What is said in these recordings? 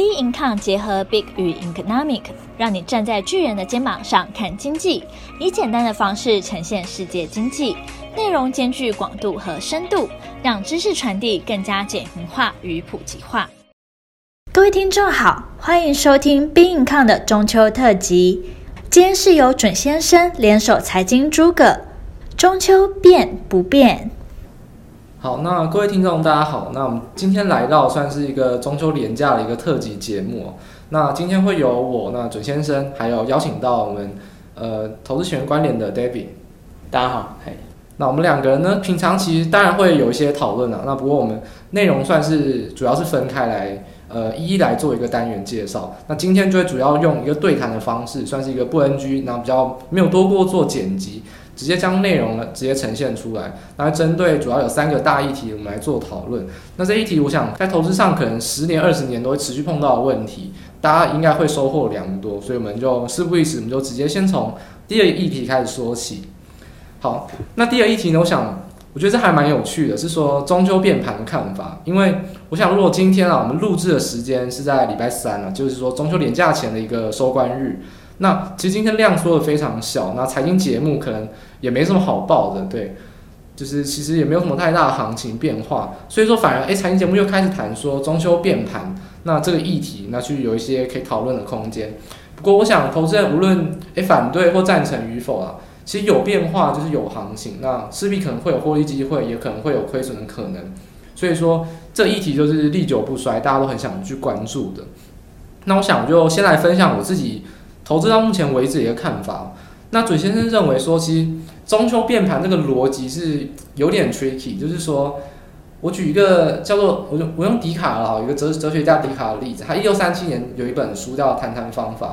Bincom 结合 Big 与 Economic，让你站在巨人的肩膀上看经济，以简单的方式呈现世界经济，内容兼具广度和深度，让知识传递更加简明化与普及化。各位听众好，欢迎收听 Bincom 的中秋特辑。今天是由准先生联手财经诸葛，中秋变不变？好，那各位听众大家好，那我们今天来到算是一个中秋连假的一个特辑节目。那今天会有我那准先生，还有邀请到我们呃投资学院关联的 David。大家好，嘿。那我们两个人呢，平常其实当然会有一些讨论啊。那不过我们内容算是主要是分开来，呃，一一来做一个单元介绍。那今天就会主要用一个对谈的方式，算是一个不 NG，然后比较没有多过做剪辑。直接将内容呢直接呈现出来，那针对主要有三个大议题，我们来做讨论。那这一题，我想在投资上可能十年、二十年都会持续碰到的问题，大家应该会收获良多。所以我们就事不宜迟，我们就直接先从第二议题开始说起。好，那第二议题呢，我想我觉得这还蛮有趣的，是说中秋变盘的看法。因为我想，如果今天啊，我们录制的时间是在礼拜三啊，就是说中秋连假前的一个收官日。那其实今天量缩的非常小，那财经节目可能也没什么好报的，对，就是其实也没有什么太大的行情变化，所以说反而诶，财经节目又开始谈说装修变盘，那这个议题那去有一些可以讨论的空间。不过我想投资人无论诶反对或赞成与否啊，其实有变化就是有行情，那势必可能会有获利机会，也可能会有亏损的可能，所以说这议题就是历久不衰，大家都很想去关注的。那我想就先来分享我自己。投资到目前为止的一个看法，那准先生认为说，其实中秋变盘这个逻辑是有点 tricky，就是说，我举一个叫做我用我用笛卡尔一个哲哲学家笛卡尔的例子，他一六三七年有一本书叫《谈谈方法》，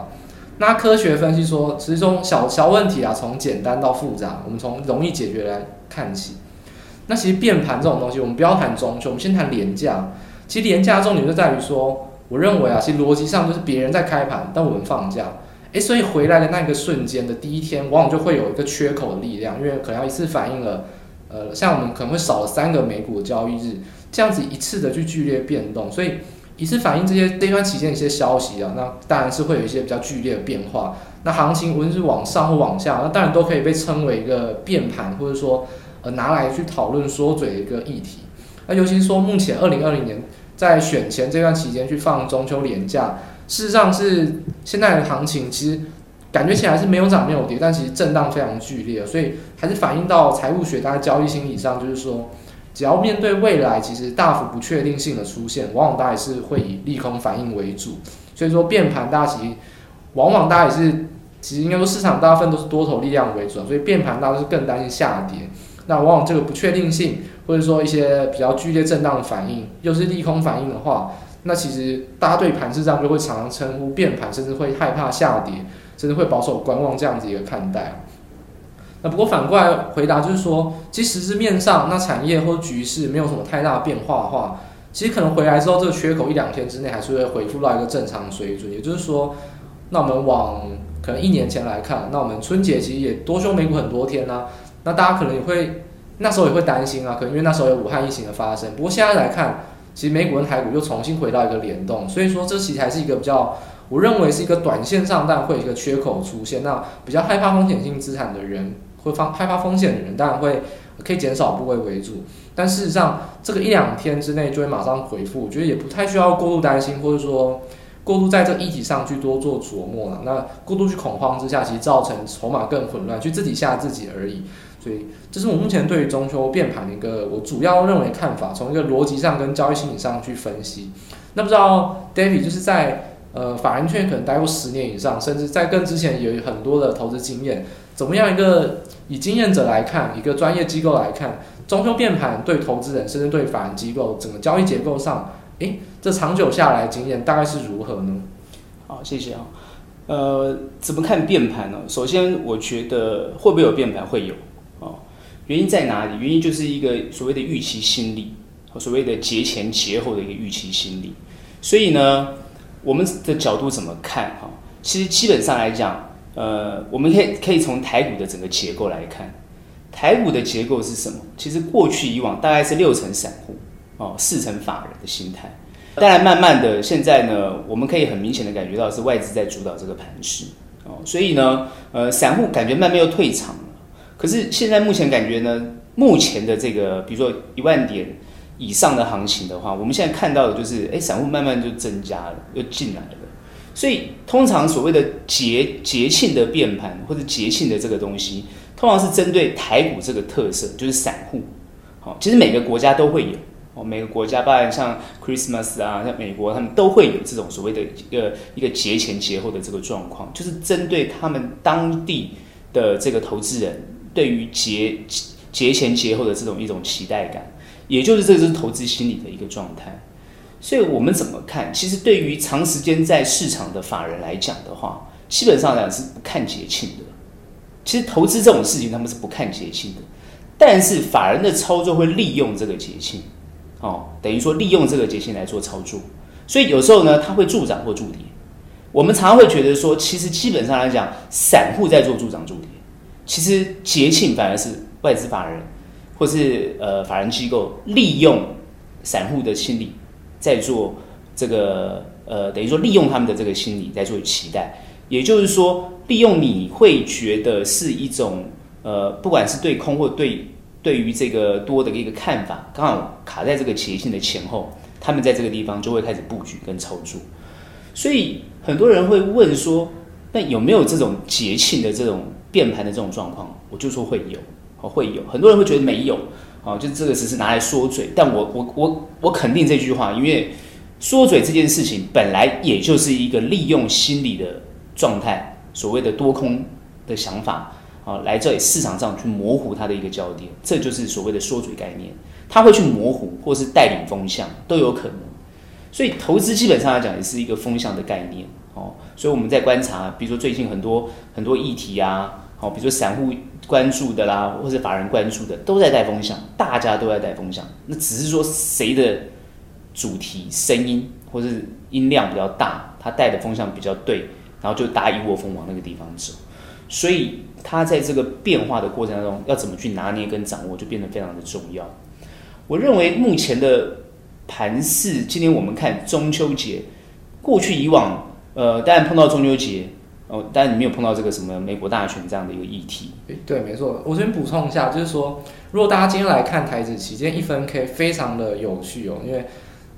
那科学分析说，其实从小小问题啊，从简单到复杂，我们从容易解决来看起。那其实变盘这种东西，我们不要谈中秋，我们先谈连假。其实连假重点就在于说，我认为啊，其实逻辑上就是别人在开盘，但我们放假。诶，所以回来的那个瞬间的第一天，往往就会有一个缺口的力量，因为可能要一次反映了，呃，像我们可能会少了三个美股的交易日，这样子一次的去剧烈变动，所以一次反映这些这段期间一些消息啊，那当然是会有一些比较剧烈的变化。那行情无论是往上或往下，那当然都可以被称为一个变盘，或者说呃拿来去讨论缩嘴的一个议题。那尤其是说目前二零二零年在选前这段期间去放中秋连假。事实上是现在的行情，其实感觉起来是没有涨没有跌，但其实震荡非常剧烈，所以还是反映到财务学大家交易心理上，就是说，只要面对未来其实大幅不确定性的出现，往往大家也是会以利空反应为主。所以说变盘，大家其实往往大家也是，其实应该说市场大部分都是多头力量为主，所以变盘大家是更担心下跌。那往往这个不确定性，或者说一些比较剧烈震荡的反应，又是利空反应的话。那其实大家对盘势上就会常常称呼变盘，甚至会害怕下跌，甚至会保守观望这样子一个看待。那不过反过来回答就是说，其实实质面上，那产业或局势没有什么太大变化的话，其实可能回来之后这个缺口一两天之内还是会恢复到一个正常水准。也就是说，那我们往可能一年前来看，那我们春节其实也多休美股很多天呢、那大家可能也会那时候也会担心啊，可能因为那时候有武汉疫情的发生。不过现在来看。其实美股跟台股又重新回到一个联动，所以说这其实还是一个比较，我认为是一个短线上但会有一个缺口出现。那比较害怕风险性资产的人，会放害怕风险的人，当然会可以减少部位为主。但事实上，这个一两天之内就会马上回复，我觉得也不太需要过度担心，或者说过度在这个议题上去多做琢磨了。那过度去恐慌之下，其实造成筹码更混乱，去自己吓自己而已。所以，这是我目前对于中秋变盘的一个我主要认为看法，从一个逻辑上跟交易心理上去分析。那不知道 David 就是在呃法人圈可能待过十年以上，甚至在更之前有很多的投资经验，怎么样一个以经验者来看，一个专业机构来看，中秋变盘对投资人甚至对法人机构整个交易结构上，诶，这长久下来经验大概是如何呢？好，谢谢啊。呃，怎么看变盘呢？首先，我觉得会不会有变盘？会有。原因在哪里？原因就是一个所谓的预期心理，所谓的节前节后的一个预期心理。所以呢，我们的角度怎么看？哈，其实基本上来讲，呃，我们可以可以从台股的整个结构来看，台股的结构是什么？其实过去以往大概是六成散户哦，四成法人的心态。当然，慢慢的现在呢，我们可以很明显的感觉到是外资在主导这个盘势哦，所以呢，呃，散户感觉慢慢又退场。可是现在目前感觉呢，目前的这个比如说一万点以上的行情的话，我们现在看到的就是，哎，散户慢慢就增加了，又进来了。所以通常所谓的节节庆的变盘或者节庆的这个东西，通常是针对台股这个特色，就是散户。好，其实每个国家都会有哦，每个国家，包含像 Christmas 啊，像美国，他们都会有这种所谓的一个一个节前节后的这个状况，就是针对他们当地的这个投资人对于节节前节后的这种一种期待感，也就是这是投资心理的一个状态。所以我们怎么看？其实对于长时间在市场的法人来讲的话，基本上来讲是不看节庆的。其实投资这种事情，他们是不看节庆的。但是法人的操作会利用这个节庆，哦，等于说利用这个节庆来做操作。所以有时候呢，它会助长或助跌。我们常常会觉得说，其实基本上来讲，散户在做助长助跌。其实节庆反而是外资法人或是呃法人机构利用散户的心理。在做这个呃，等于说利用他们的这个心理在做期待，也就是说，利用你会觉得是一种呃，不管是对空或对对于这个多的一个看法，刚好卡在这个节庆的前后，他们在这个地方就会开始布局跟操作。所以很多人会问说，那有没有这种节庆的这种变盘的这种状况？我就说会有，哦，会有。很多人会觉得没有。哦，就这个只是拿来说嘴，但我我我我肯定这句话，因为说嘴这件事情本来也就是一个利用心理的状态，所谓的多空的想法啊，来这里市场上去模糊它的一个焦点，这就是所谓的说嘴概念，它会去模糊或是带领风向都有可能，所以投资基本上来讲也是一个风向的概念哦，所以我们在观察，比如说最近很多很多议题啊。好，比如说散户关注的啦，或是法人关注的，都在带风向，大家都在带风向。那只是说谁的主题、声音或是音量比较大，他带的风向比较对，然后就大一窝蜂往那个地方走。所以他在这个变化的过程当中，要怎么去拿捏跟掌握，就变得非常的重要。我认为目前的盘势，今天我们看中秋节，过去以往，呃，当然碰到中秋节。哦，但你没有碰到这个什么美国大选这样的一个议题。对，没错。我先补充一下，就是说，如果大家今天来看台指期，今天一分 K 非常的有趣哦，因为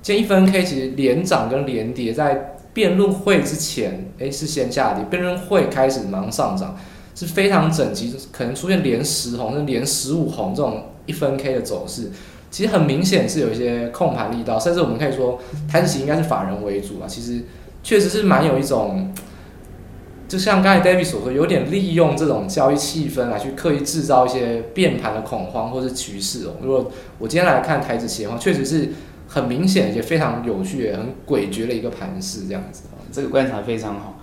今天一分 K 其实连涨跟连跌，在辩论会之前，诶是先下跌，辩论会开始马上上涨，是非常整齐，可能出现连十红、甚至连十五红这种一分 K 的走势，其实很明显是有一些控盘力道，甚至我们可以说台指期应该是法人为主啊，其实确实是蛮有一种。就像刚才 David 所说，有点利用这种交易气氛来去刻意制造一些变盘的恐慌或是趋势哦。如果我今天来看台指期的话，确实是很明显也非常有趣、很诡谲的一个盘势这样子。这个观察非常好。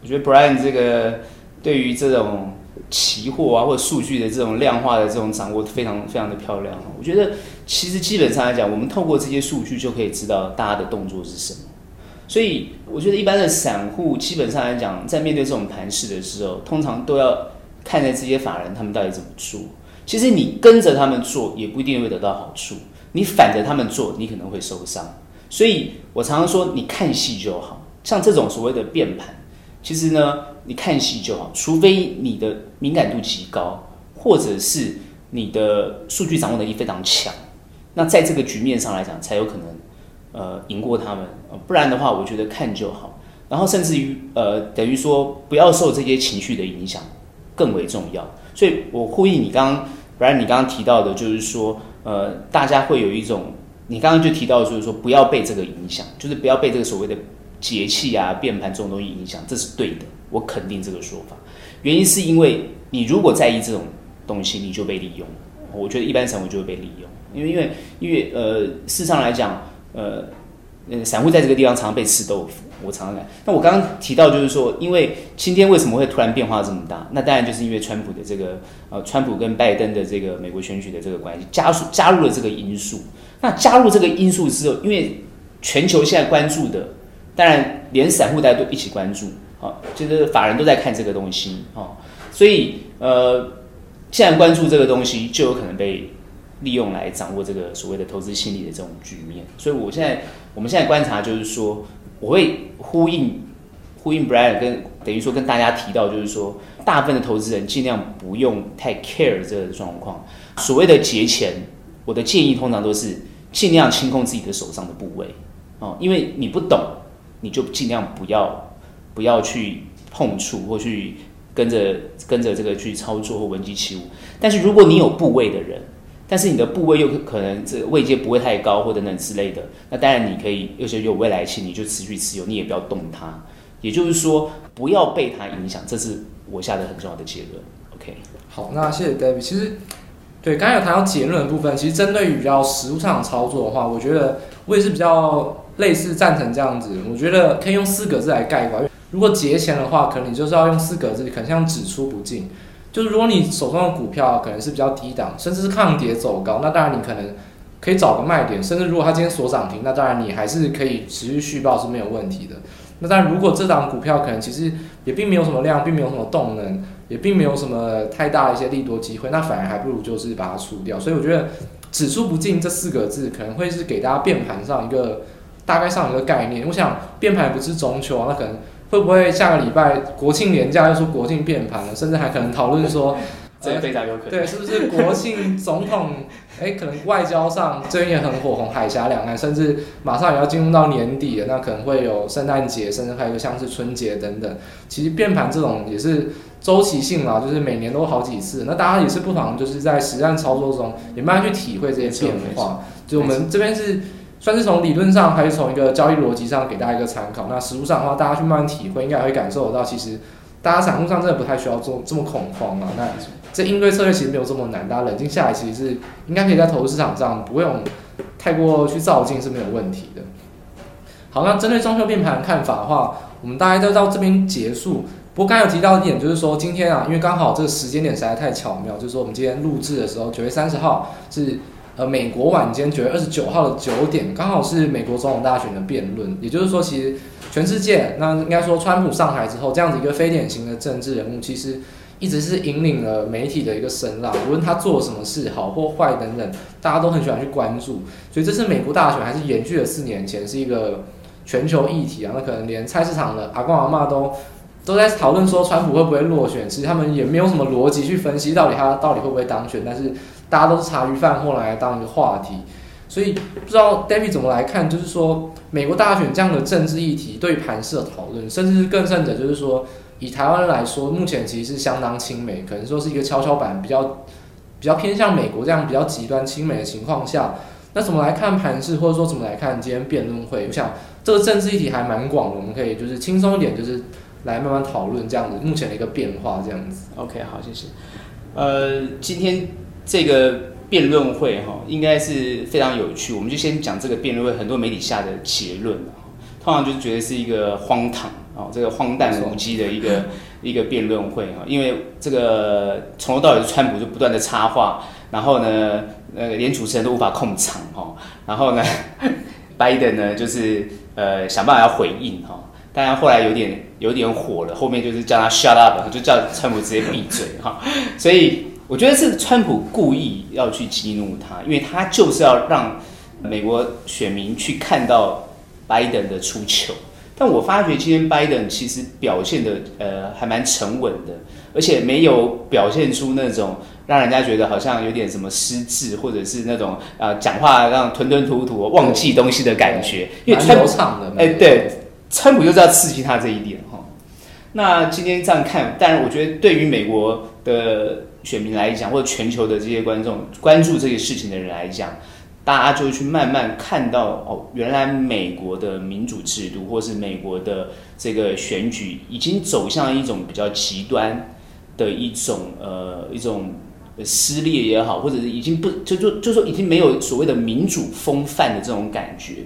我觉得 Brian 这个对于这种期货啊或者数据的这种量化的这种掌握非常非常的漂亮。我觉得其实基本上来讲，我们透过这些数据就可以知道大家的动作是什么。所以我觉得一般的散户基本上来讲，在面对这种盘势的时候，通常都要看着这些法人他们到底怎么做。其实你跟着他们做也不一定会得到好处，你反着他们做，你可能会受伤。所以我常常说，你看戏就好。像这种所谓的变盘，其实呢，你看戏就好，除非你的敏感度极高，或者是你的数据掌握能力非常强，那在这个局面上来讲，才有可能。呃，赢过他们，呃，不然的话，我觉得看就好。然后甚至于，呃，等于说不要受这些情绪的影响，更为重要。所以我呼应你刚刚，不然你刚刚提到的，就是说，呃，大家会有一种，你刚刚就提到，就是说不要被这个影响，就是不要被这个所谓的节气啊、变盘这种东西影响，这是对的，我肯定这个说法。原因是因为你如果在意这种东西，你就被利用。我觉得一般散户就会被利用，因为因为因为呃，事实上来讲。呃，呃，散户在这个地方常常被吃豆腐，我常常讲。那我刚刚提到就是说，因为今天为什么会突然变化这么大？那当然就是因为川普的这个呃，川普跟拜登的这个美国选举的这个关系，加速加入了这个因素。那加入这个因素之后，因为全球现在关注的，当然连散户大家都一起关注，啊，就是法人都在看这个东西，啊，所以呃，现在关注这个东西就有可能被利用来掌握这个所谓的投资心理的这种局面。所以我现在我们现在观察就是说，我会呼应呼应 Brian 跟等于说跟大家提到就是说，大部分的投资人尽量不用太 care 这个状况。所谓的节前，我的建议通常都是尽量清空自己的手上的部位哦，因为你不懂，你就尽量不要不要去碰触或去。跟着跟着这个去操作或闻鸡起舞，但是如果你有部位的人，但是你的部位又可能这位阶不会太高或等等之类的，那当然你可以，有些有未来性，你就持续持有，你也不要动它。也就是说，不要被它影响，这是我下的很重要的结论。OK，好，那谢谢 David。其实，对刚才有谈到结论的部分，其实针对于比较实物上的操作的话，我觉得我也是比较类似赞成这样子。我觉得可以用四个字来概括。如果节钱的话，可能你就是要用四个字，可能像只出不进。就是如果你手中的股票可能是比较低档，甚至是抗跌走高，那当然你可能可以找个卖点。甚至如果它今天锁涨停，那当然你还是可以持续续报是没有问题的。那当然，如果这档股票可能其实也并没有什么量，并没有什么动能，也并没有什么太大的一些利多机会，那反而还不如就是把它出掉。所以我觉得只出不进这四个字可能会是给大家变盘上一个大概上一个概念。我想变盘不是中秋啊，那可能。会不会下个礼拜国庆连假又说国庆变盘了，甚至还可能讨论说，这非常有可能。对，是不是国庆总统？哎，可能外交上最近也很火红，海峡两岸，甚至马上也要进入到年底了，那可能会有圣诞节，甚至还有像是春节等等。其实变盘这种也是周期性嘛，就是每年都好几次。那大家也是不妨就是在实战操作中也慢慢去体会这些变化。就我们这边是。算是从理论上还是从一个交易逻辑上给大家一个参考。那实务上的话，大家去慢慢体会，应该会感受得到，其实大家散户上真的不太需要做这么恐慌啊。那这应对策略其实没有这么难，大家冷静下来，其实是应该可以在投资市场上不用太过去躁进是没有问题的。好，那针对中秋变盘的看法的话，我们大概就到这边结束。不过刚才有提到一点，就是说今天啊，因为刚好这个时间点实在太巧妙，就是说我们今天录制的时候，九月三十号是。呃，美国晚间九月二十九号的九点，刚好是美国总统大选的辩论。也就是说，其实全世界，那应该说，川普上台之后，这样子一个非典型的政治人物，其实一直是引领了媒体的一个声浪。无论他做什么事，好或坏等等，大家都很喜欢去关注。所以这次美国大选还是延续了四年前，是一个全球议题啊。那可能连菜市场的阿公阿嬷都都在讨论说，川普会不会落选。其实他们也没有什么逻辑去分析到底他到底会不会当选，但是。大家都是茶余饭后来当一个话题，所以不知道 David 怎么来看，就是说美国大选这样的政治议题对盘势的讨论，甚至是更甚者，就是说以台湾来说，目前其实是相当亲美，可能说是一个跷跷板，比较比较偏向美国这样比较极端亲美的情况下，那怎么来看盘势，或者说怎么来看今天辩论会？我想这个政治议题还蛮广的，我们可以就是轻松一点，就是来慢慢讨论这样子目前的一个变化这样子。OK，好，谢谢。呃，今天。这个辩论会哈，应该是非常有趣。我们就先讲这个辩论会，很多媒体下的结论，通常就觉得是一个荒唐哦，这个荒诞无稽的一个一个辩论会哈。因为这个从头到尾川普就不断的插话，然后呢，呃，连主持人都无法控场哈。然后呢，拜登呢就是呃想办法要回应哈，当然后来有点有点火了，后面就是叫他 shut up，就叫川普直接闭嘴哈。所以。我觉得是川普故意要去激怒他，因为他就是要让美国选民去看到拜登的出糗。但我发觉今天拜登其实表现的呃还蛮沉稳的，而且没有表现出那种让人家觉得好像有点什么失智，或者是那种呃讲话让吞吞吐吐、忘记东西的感觉。因为川普的，哎，对，川普就是要刺激他这一点哈。那今天这样看，但是我觉得对于美国的。选民来讲，或者全球的这些观众关注这个事情的人来讲，大家就会去慢慢看到哦，原来美国的民主制度，或是美国的这个选举，已经走向一种比较极端的一种呃一种撕裂也好，或者是已经不就就就说已经没有所谓的民主风范的这种感觉。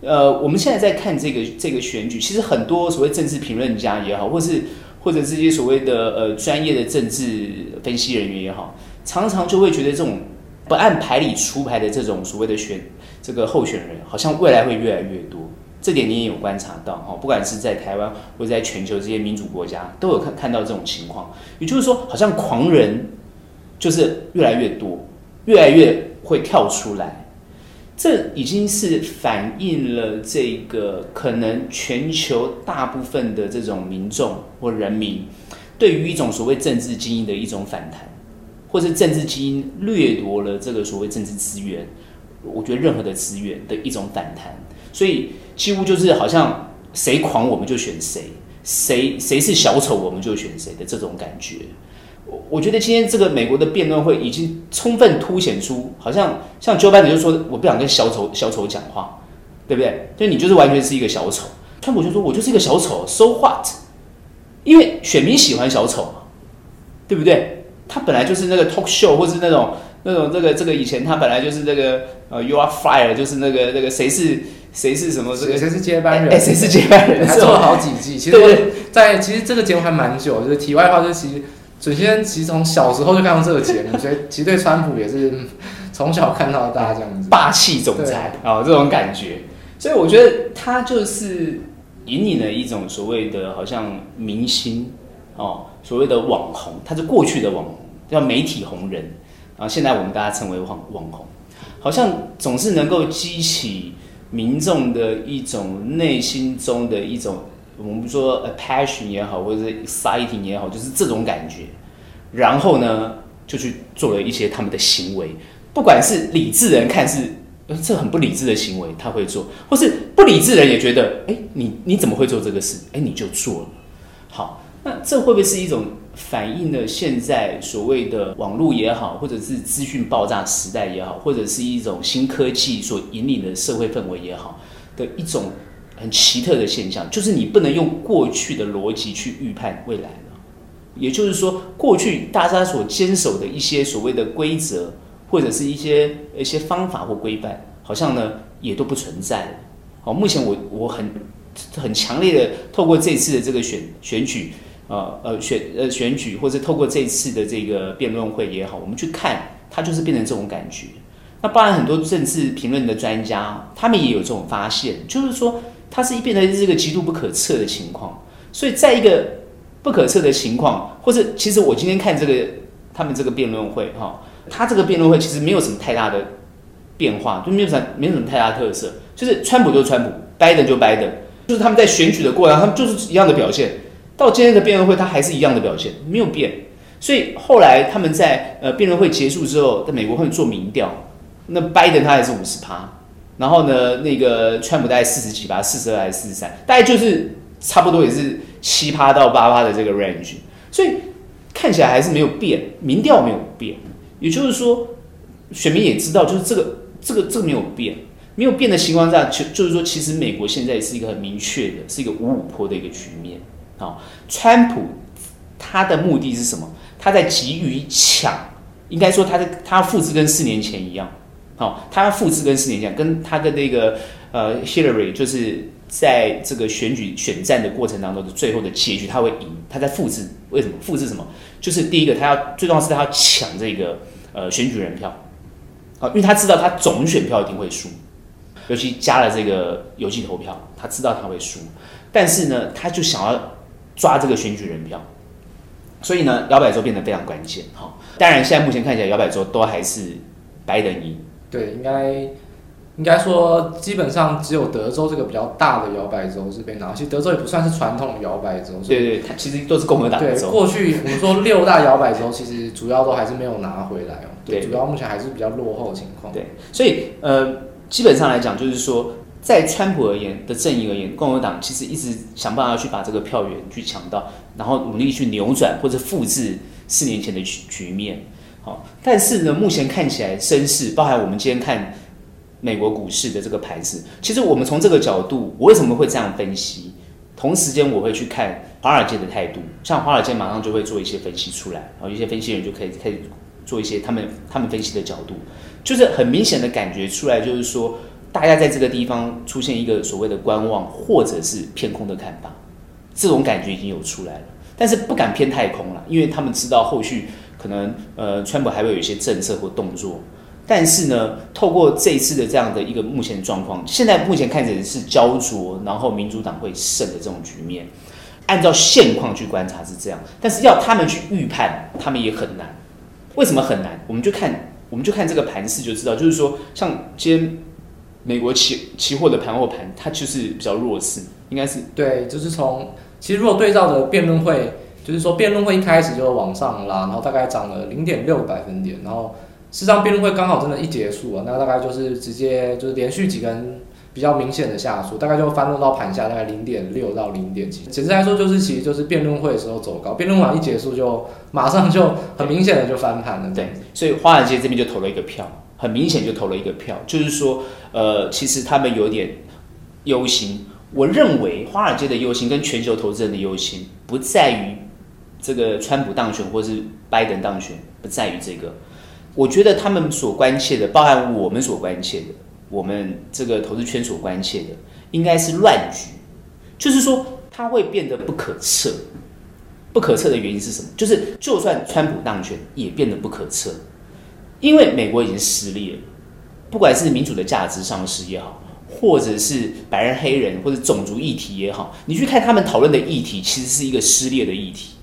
呃，我们现在在看这个这个选举，其实很多所谓政治评论家也好，或是或者这些所谓的呃专业的政治分析人员也好，常常就会觉得这种不按牌理出牌的这种所谓的选这个候选人，好像未来会越来越多。这点你也有观察到哈，不管是在台湾或者在全球这些民主国家，都有看看到这种情况。也就是说，好像狂人就是越来越多，越来越会跳出来。这已经是反映了这个可能全球大部分的这种民众或人民对于一种所谓政治精英的一种反弹，或是政治精英掠夺了这个所谓政治资源，我觉得任何的资源的一种反弹，所以几乎就是好像谁狂我们就选谁，谁谁是小丑我们就选谁的这种感觉。我我觉得今天这个美国的辩论会已经充分凸显出，好像像 Joe Biden 就说，我不想跟小丑小丑讲话，对不对？就你就是完全是一个小丑。川普就说，我就是一个小丑，So what？因为选民喜欢小丑嘛，对不对？他本来就是那个 talk show 或是那种那种这个这个以前他本来就是那个呃 You are fired，就是那个那个谁是谁是什么这个谁是接班人？哎，谁是接班人？还做了好几季。其实我在其实这个节目还蛮久，就是题外话，就是其实。首先，其实从小时候就看到这个节目，所以其实对川普也是从小看到大这样子，霸气总裁啊、哦，这种感觉。所以我觉得他就是引领了一种所谓的好像明星哦，所谓的网红，他是过去的网红，叫媒体红人啊，现在我们大家称为网网红，好像总是能够激起民众的一种内心中的一种。我们说 a passion 也好，或者是 exciting 也好，就是这种感觉。然后呢，就去做了一些他们的行为，不管是理智人看是这很不理智的行为，他会做；或是不理智人也觉得，哎，你你怎么会做这个事？哎，你就做了。好，那这会不会是一种反映了现在所谓的网络也好，或者是资讯爆炸时代也好，或者是一种新科技所引领的社会氛围也好的一种？很奇特的现象，就是你不能用过去的逻辑去预判未来了。也就是说，过去大家所坚守的一些所谓的规则，或者是一些一些方法或规范，好像呢也都不存在了。好，目前我我很很强烈的透过这次的这个选选举，呃呃选呃选举，或者透过这次的这个辩论会也好，我们去看它就是变成这种感觉。那当然，很多政治评论的专家，他们也有这种发现，就是说。它是一变成是一个极度不可测的情况，所以在一个不可测的情况，或者其实我今天看这个他们这个辩论会哈，他这个辩论会其实没有什么太大的变化，就没有什么没有什么太大特色，就是川普就是川普，拜登就拜登，就是他们在选举的过程，他们就是一样的表现。到今天的辩论会，他还是一样的表现，没有变。所以后来他们在呃辩论会结束之后，在美国会做民调，那拜登他还是五十趴。然后呢，那个川普大概四十几趴，四十二还是四十三，大概就是差不多也是七趴到八趴的这个 range，所以看起来还是没有变，民调没有变，也就是说，选民也知道，就是这个这个这个没有变，没有变的情况下，就就是说，其实美国现在是一个很明确的，是一个五五坡的一个局面啊。川普他的目的是什么？他在急于抢，应该说他的他复制跟四年前一样。好，他复制跟四年前，跟他的那个呃，Hillary，就是在这个选举选战的过程当中的最后的结局，他会赢。他在复制，为什么？复制什么？就是第一个，他要最重要是他要抢这个呃选举人票，好，因为他知道他总选票一定会输，尤其加了这个邮寄投票，他知道他会输，但是呢，他就想要抓这个选举人票，所以呢，摇摆州变得非常关键。好，当然现在目前看起来摇摆州都还是拜登赢。对，应该应该说，基本上只有德州这个比较大的摇摆州是被拿。其实德州也不算是传统的摇摆州，对对，它其实都是共和党。对，过去我们说六大摇摆州，其实主要都还是没有拿回来哦。对，主要目前还是比较落后的情况。对，所以呃，基本上来讲，就是说，在川普而言的阵营而言，共和党其实一直想办法去把这个票源去抢到，然后努力去扭转或者复制四年前的局局面。但是呢，目前看起来声势，包含我们今天看美国股市的这个盘势，其实我们从这个角度，我为什么会这样分析？同时间我会去看华尔街的态度，像华尔街马上就会做一些分析出来，然后一些分析人就可以开始做一些他们他们分析的角度，就是很明显的感觉出来，就是说大家在这个地方出现一个所谓的观望或者是偏空的看法，这种感觉已经有出来了，但是不敢偏太空了，因为他们知道后续。可能呃，川普还会有一些政策或动作，但是呢，透过这一次的这样的一个目前状况，现在目前看起来是焦灼，然后民主党会胜的这种局面。按照现况去观察是这样，但是要他们去预判，他们也很难。为什么很难？我们就看我们就看这个盘势就知道，就是说，像今天美国期期货的盘后盘，它就是比较弱势，应该是对，就是从其实如果对照的辩论会，就是说辩论会一开始就往上拉，然后大概涨了零点六个百分点，然后事实上辩论会刚好真的一结束啊，那大概就是直接就是连续几根。比较明显的下挫，大概就翻落到盘下，大概零点六到零点几。简直来说，就是其实就是辩论会的时候走高，辩论完一结束就马上就很明显的就翻盘了。对，所以华尔街这边就投了一个票，很明显就投了一个票，就是说，呃，其实他们有点忧心。我认为华尔街的忧心跟全球投资人的忧心不在于这个川普当选或是拜登当选，不在于这个。我觉得他们所关切的，包含我们所关切的。我们这个投资圈所关切的，应该是乱局，就是说它会变得不可测。不可测的原因是什么？就是就算川普当选，也变得不可测，因为美国已经撕裂了，不管是民主的价值丧失也好，或者是白人黑人或者种族议题也好，你去看他们讨论的议题，其实是一个撕裂的议题，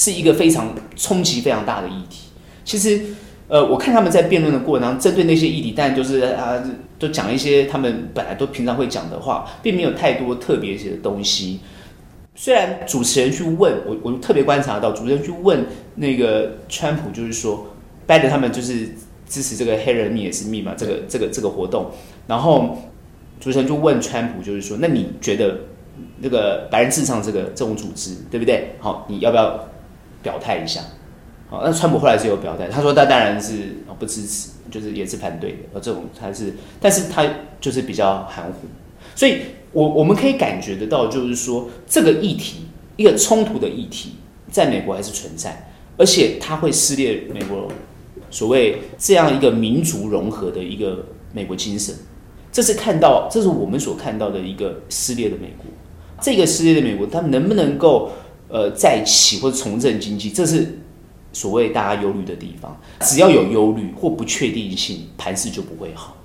是一个非常冲击非常大的议题。其实。呃，我看他们在辩论的过程当中，针对那些议题，但就是啊，都讲一些他们本来都平常会讲的话，并没有太多特别一些的东西。虽然主持人去问我，我特别观察到，主持人去问那个川普，就是说，拜登他们就是支持这个黑人密也是密嘛，这个这个这个活动，然后主持人就问川普，就是说，那你觉得那个白人至上这个这种组织对不对？好，你要不要表态一下？好，那川普后来是有表态，他说他当然是不支持，就是也是反对的。而这种他是，但是他就是比较含糊。所以我我们可以感觉得到，就是说这个议题，一个冲突的议题，在美国还是存在，而且它会撕裂美国所谓这样一个民族融合的一个美国精神。这是看到，这是我们所看到的一个撕裂的美国。这个撕裂的美国，它能不能够呃再起或者重振经济？这是。所谓大家忧虑的地方，只要有忧虑或不确定性，盘势就不会好。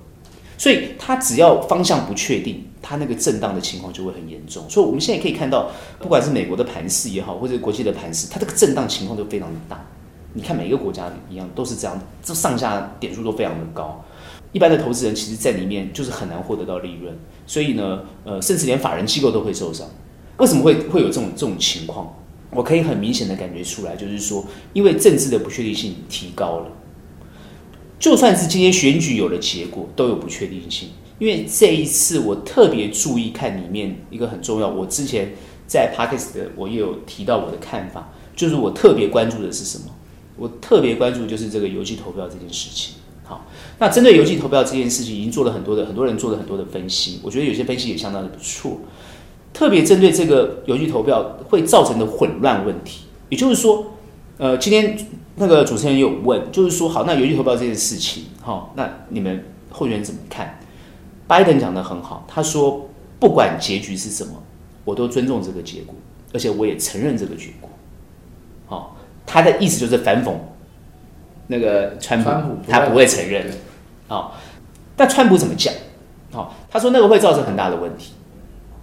所以它只要方向不确定，它那个震荡的情况就会很严重。所以我们现在可以看到，不管是美国的盘势也好，或者国际的盘势，它这个震荡情况都非常的大。你看每个国家一样都是这样，这上下点数都非常的高。一般的投资人其实在里面就是很难获得到利润。所以呢，呃，甚至连法人机构都会受伤。为什么会会有这种这种情况？我可以很明显的感觉出来，就是说，因为政治的不确定性提高了，就算是今天选举有了结果，都有不确定性。因为这一次我特别注意看里面一个很重要，我之前在 Podcast 的我也有提到我的看法，就是我特别关注的是什么？我特别关注就是这个邮寄投票这件事情。好，那针对邮寄投票这件事情，已经做了很多的很多人做了很多的分析，我觉得有些分析也相当的不错。特别针对这个邮寄投票会造成的混乱问题，也就是说，呃，今天那个主持人有问，就是说，好，那邮寄投票这件事情，哦，那你们候选人怎么看？拜登讲的很好，他说，不管结局是什么，我都尊重这个结果，而且我也承认这个结果。好，他的意思就是反讽那个川普，他不会承认。好，但川普怎么讲？好，他说那个会造成很大的问题。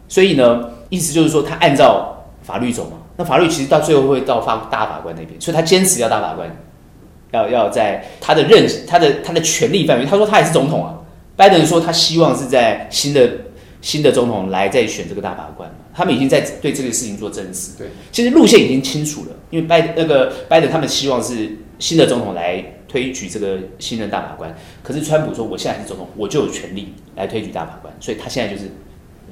所以呢，意思就是说，他按照法律走嘛。那法律其实到最后会到发大法官那边，所以他坚持要大法官，要要在他的任他的他的权力范围。他说他也是总统啊。拜登说他希望是在新的新的总统来再选这个大法官。他们已经在对这个事情做证实。对，其实路线已经清楚了，因为拜那个拜登他们希望是新的总统来推举这个新任大法官。可是川普说，我现在是总统，我就有权利来推举大法官，所以他现在就是。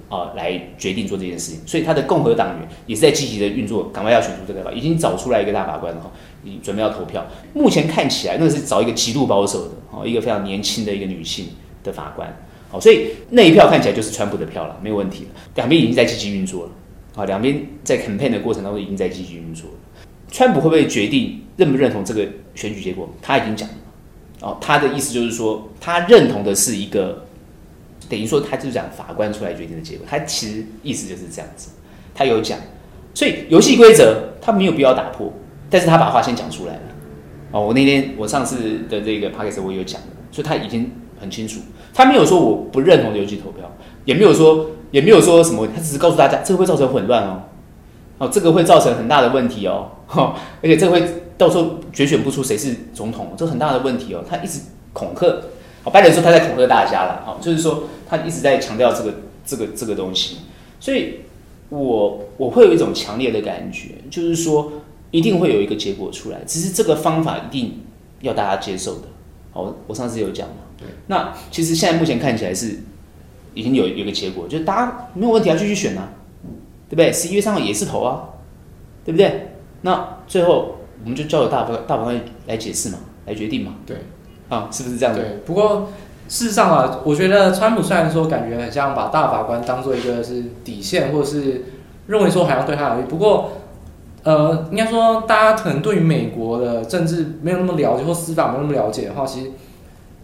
啊，来决定做这件事情，所以他的共和党员也是在积极的运作，赶快要选出这个法，已经找出来一个大法官了哈，你准备要投票。目前看起来，那是找一个极度保守的，哦，一个非常年轻的一个女性的法官，好，所以那一票看起来就是川普的票了，没有问题了。两边已经在积极运作了，啊，两边在 campaign 的过程当中已经在积极运作了。川普会不会决定认不认同这个选举结果？他已经讲了，哦，他的意思就是说，他认同的是一个。等于说，他就是讲法官出来决定的结果。他其实意思就是这样子，他有讲，所以游戏规则他没有必要打破，但是他把话先讲出来了。哦，我那天我上次的这个 podcast 我有讲，所以他已经很清楚，他没有说我不认同游戏投票，也没有说也没有说什么，他只是告诉大家这会不会造成混乱哦。哦，这个会造成很大的问题哦，哦而且这个会到时候决选不出谁是总统，这很大的问题哦。他一直恐吓，哦，拜登说他在恐吓大家了，哦，就是说他一直在强调这个这个这个东西，所以我我会有一种强烈的感觉，就是说一定会有一个结果出来，只是这个方法一定要大家接受的。哦，我上次有讲嘛，对，那其实现在目前看起来是已经有有个结果，就是大家没有问题要继续选啊，对不对？十一月三号也是投啊，对不对？那最后我们就交由大法大法官来解释嘛，来决定嘛，对，啊，是不是这样？对。不过事实上啊，我觉得川普虽然说感觉很像把大法官当做一个是底线，或者是认为说好像对他有利，不过。呃，应该说，大家可能对于美国的政治没有那么了解，或司法没有那么了解的话，其实，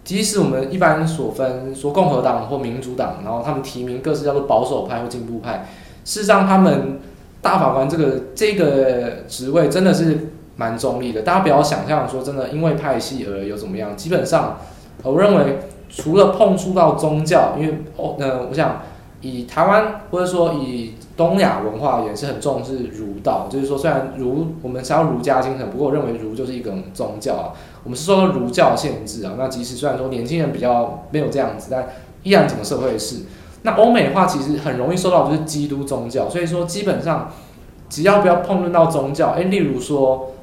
即使我们一般所分说共和党或民主党，然后他们提名各自叫做保守派或进步派，事实上，他们大法官这个这个职位真的是蛮中立的。大家不要想象说真的因为派系而有怎么样，基本上，我认为除了碰触到宗教，因为哦，呃，我想。以台湾或者说以东亚文化也是很重视儒道，就是说虽然儒我们想要儒家精神，不过我认为儒就是一个宗教啊，我们是受到儒教限制啊。那即使虽然说年轻人比较没有这样子，但依然整个社会是。那欧美的话其实很容易受到就是基督宗教，所以说基本上只要不要碰论到宗教，诶，例如说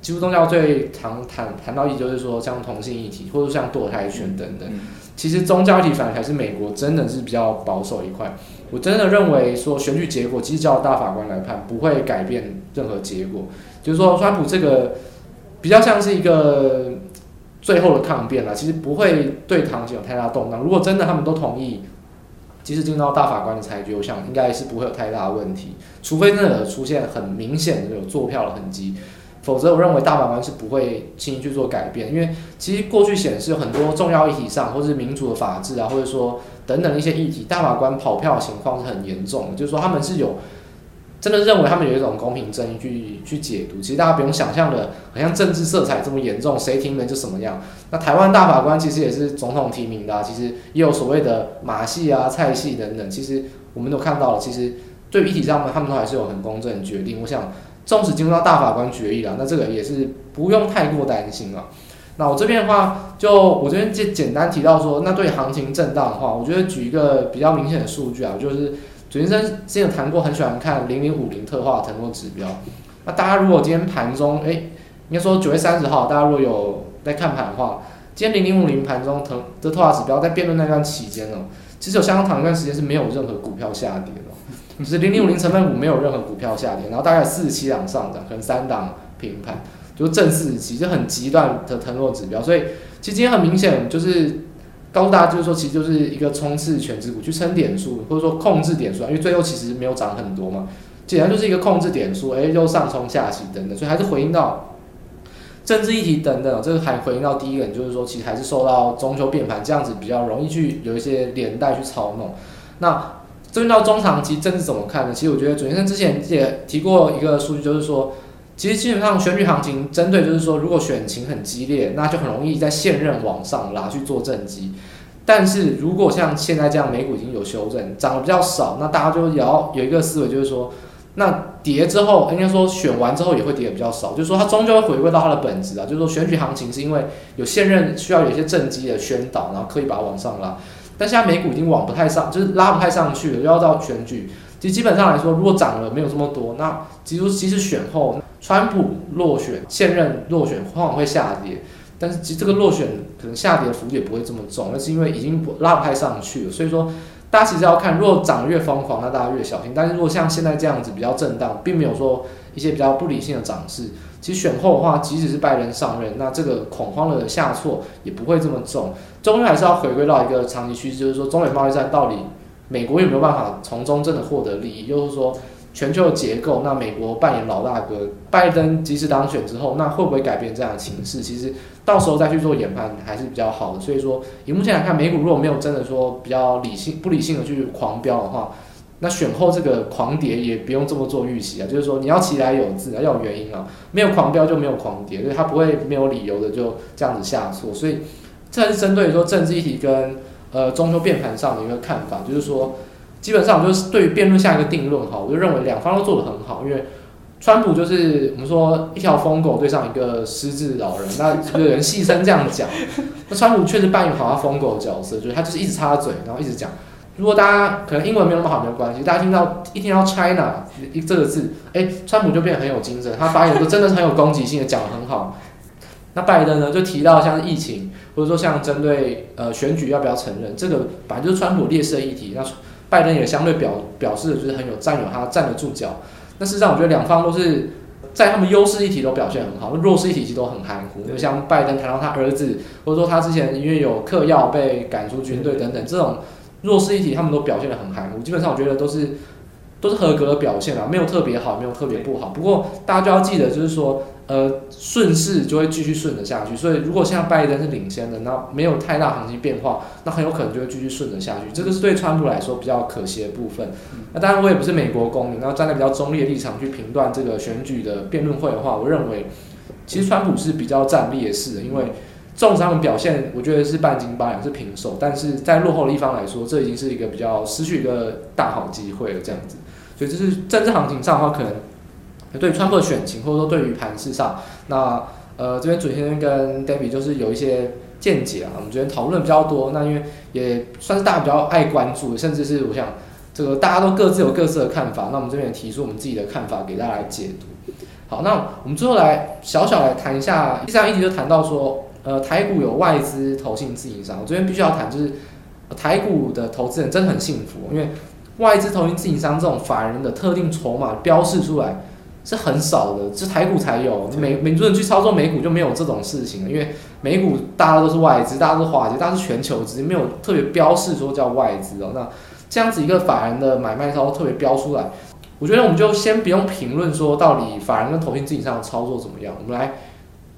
基督宗教最常谈谈到一就是说像同性议题，或者像堕胎权等等。嗯其实宗教议题反而才是美国真的是比较保守一块。我真的认为说选举结果，其实叫大法官来判，不会改变任何结果。就是说，川普这个比较像是一个最后的抗辩了，其实不会对堂前有太大动荡。如果真的他们都同意，即使进到大法官的裁决，我想应该是不会有太大的问题，除非真的出现很明显的有作票的痕迹。否则，我认为大法官是不会轻易去做改变，因为其实过去显示很多重要议题上，或是民主的法治啊，或者说等等一些议题，大法官跑票的情况是很严重的。就是说，他们是有真的认为他们有一种公平正义去去解读。其实大家不用想象的，好像政治色彩这么严重，谁提名就什么样。那台湾大法官其实也是总统提名的啊，其实也有所谓的马戏啊、菜戏等等。其实我们都看到了，其实对议题上面，他们都还是有很公正的决定。我想。纵使进入到大法官决议了，那这个也是不用太过担心了。那我这边的话，就我这边简简单提到说，那对行情震荡的话，我觉得举一个比较明显的数据啊，就是主先生之前有谈过，很喜欢看零零五零特化腾落指标。那大家如果今天盘中，哎，应该说九月三十号，大家如果有在看盘的话，今天零零五零盘中腾的特化指标在辩论那段期间呢，其实有相当长一段时间是没有任何股票下跌的。就是零零五零成分股没有任何股票下跌，然后大概四十七档上涨，可能三档平盘，就正四十七，就很极端的腾落指标。所以其实今天很明显就是告诉大家，就是说其实就是一个冲刺权值股去撑点数，或者说控制点数，因为最后其实没有涨很多嘛，简单就是一个控制点数，哎，又上冲下洗等等，所以还是回应到政治议题等等，这个还回应到第一个，就是说其实还是受到中秋变盘这样子比较容易去有一些连带去操弄，那。这边到中长期政治怎么看呢？其实我觉得，主先生之前也提过一个数据，就是说，其实基本上选举行情针对就是说，如果选情很激烈，那就很容易在现任往上拉去做政绩。但是如果像现在这样，美股已经有修正，涨得比较少，那大家就也要有一个思维，就是说，那跌之后，应该说选完之后也会跌得比较少，就是说它终究会回归到它的本质啊，就是说选举行情是因为有现任需要有一些政绩的宣导，然后刻意把它往上拉。但现在美股已经往不太上，就是拉不太上去了，又要到选举。其实基本上来说，如果涨了没有这么多，那其实其实选后，川普落选，现任落选往往会下跌。但是其实这个落选可能下跌的幅度也不会这么重，那是因为已经拉不太上去了。所以说，大家其实要看，如果涨越疯狂，那大家越小心。但是如果像现在这样子比较震荡，并没有说一些比较不理性的涨势。其实选后的话，即使是拜登上任，那这个恐慌的下挫也不会这么重。终于还是要回归到一个长期趋势，就是说中美贸易战到底美国有没有办法从中真的获得利益？就是说全球的结构，那美国扮演老大哥，拜登即使当选之后，那会不会改变这样的情势？其实到时候再去做研判还是比较好的。所以说，以目前来看，美股如果没有真的说比较理性、不理性的去狂飙的话，那选后这个狂跌也不用这么做预期啊，就是说你要起来有自然，要有原因啊，没有狂飙就没有狂跌，所以它不会没有理由的就这样子下挫。所以这是针对说政治议题跟呃中秋变盘上的一个看法，就是说基本上就是对于辩论下一个定论哈，我就认为两方都做得很好，因为川普就是我们说一条疯狗对上一个失智老人，那有人戏称这样讲，那川普确实扮演好他疯狗的角色，就是他就是一直插嘴，然后一直讲。如果大家可能英文没有那么好，没有关系，大家听到一听到 China 一这个字，哎，川普就变得很有精神，他发言都真的是很有攻击性的，讲得很好。那拜登呢，就提到像是疫情，或者说像针对呃选举要不要承认，这个本来就是川普劣势的议题，那拜登也相对表表示的就是很有占有，他站得住脚。那事实上，我觉得两方都是在他们优势议题都表现很好，弱势议题其实都很含糊。就像拜登谈到他儿子，或者说他之前因为有嗑药被赶出军队等等这种弱势议题，他们都表现的很含糊。基本上，我觉得都是都是合格的表现啊，没有特别好，没有特别不好。不过大家就要记得，就是说。呃，顺势就会继续顺着下去，所以如果现在拜登是领先的，那没有太大行情变化，那很有可能就会继续顺着下去。这个是对川普来说比较可惜的部分。那当然，我也不是美国公民，然后站在比较中立的立场去评断这个选举的辩论会的话，我认为其实川普是比较占劣势的，因为重伤的表现，我觉得是半斤八两，是平手，但是在落后的一方来说，这已经是一个比较失去一个大好机会了，这样子。所以这是政治行情上的话，可能。对川普的选情，或者说对于盘势上，那呃这边准先生跟 David 就是有一些见解啊，我们这边讨论比较多。那因为也算是大家比较爱关注，甚至是我想这个大家都各自有各自的看法，那我们这边也提出我们自己的看法给大家来解读。好，那我们最后来小小来谈一下，第三议题就谈到说，呃台股有外资投信自营商，我这边必须要谈就是台股的投资人真的很幸福，因为外资投信自营商这种法人的特定筹码标示出来。是很少的，是台股才有。美美国人去操作美股就没有这种事情了，因为美股大家都是外资，大家都是华尔街，大家是全球资金，没有特别标示说叫外资哦。那这样子一个法人的买卖操作特别标出来，我觉得我们就先不用评论说到底法人跟投信自己上的操作怎么样，我们来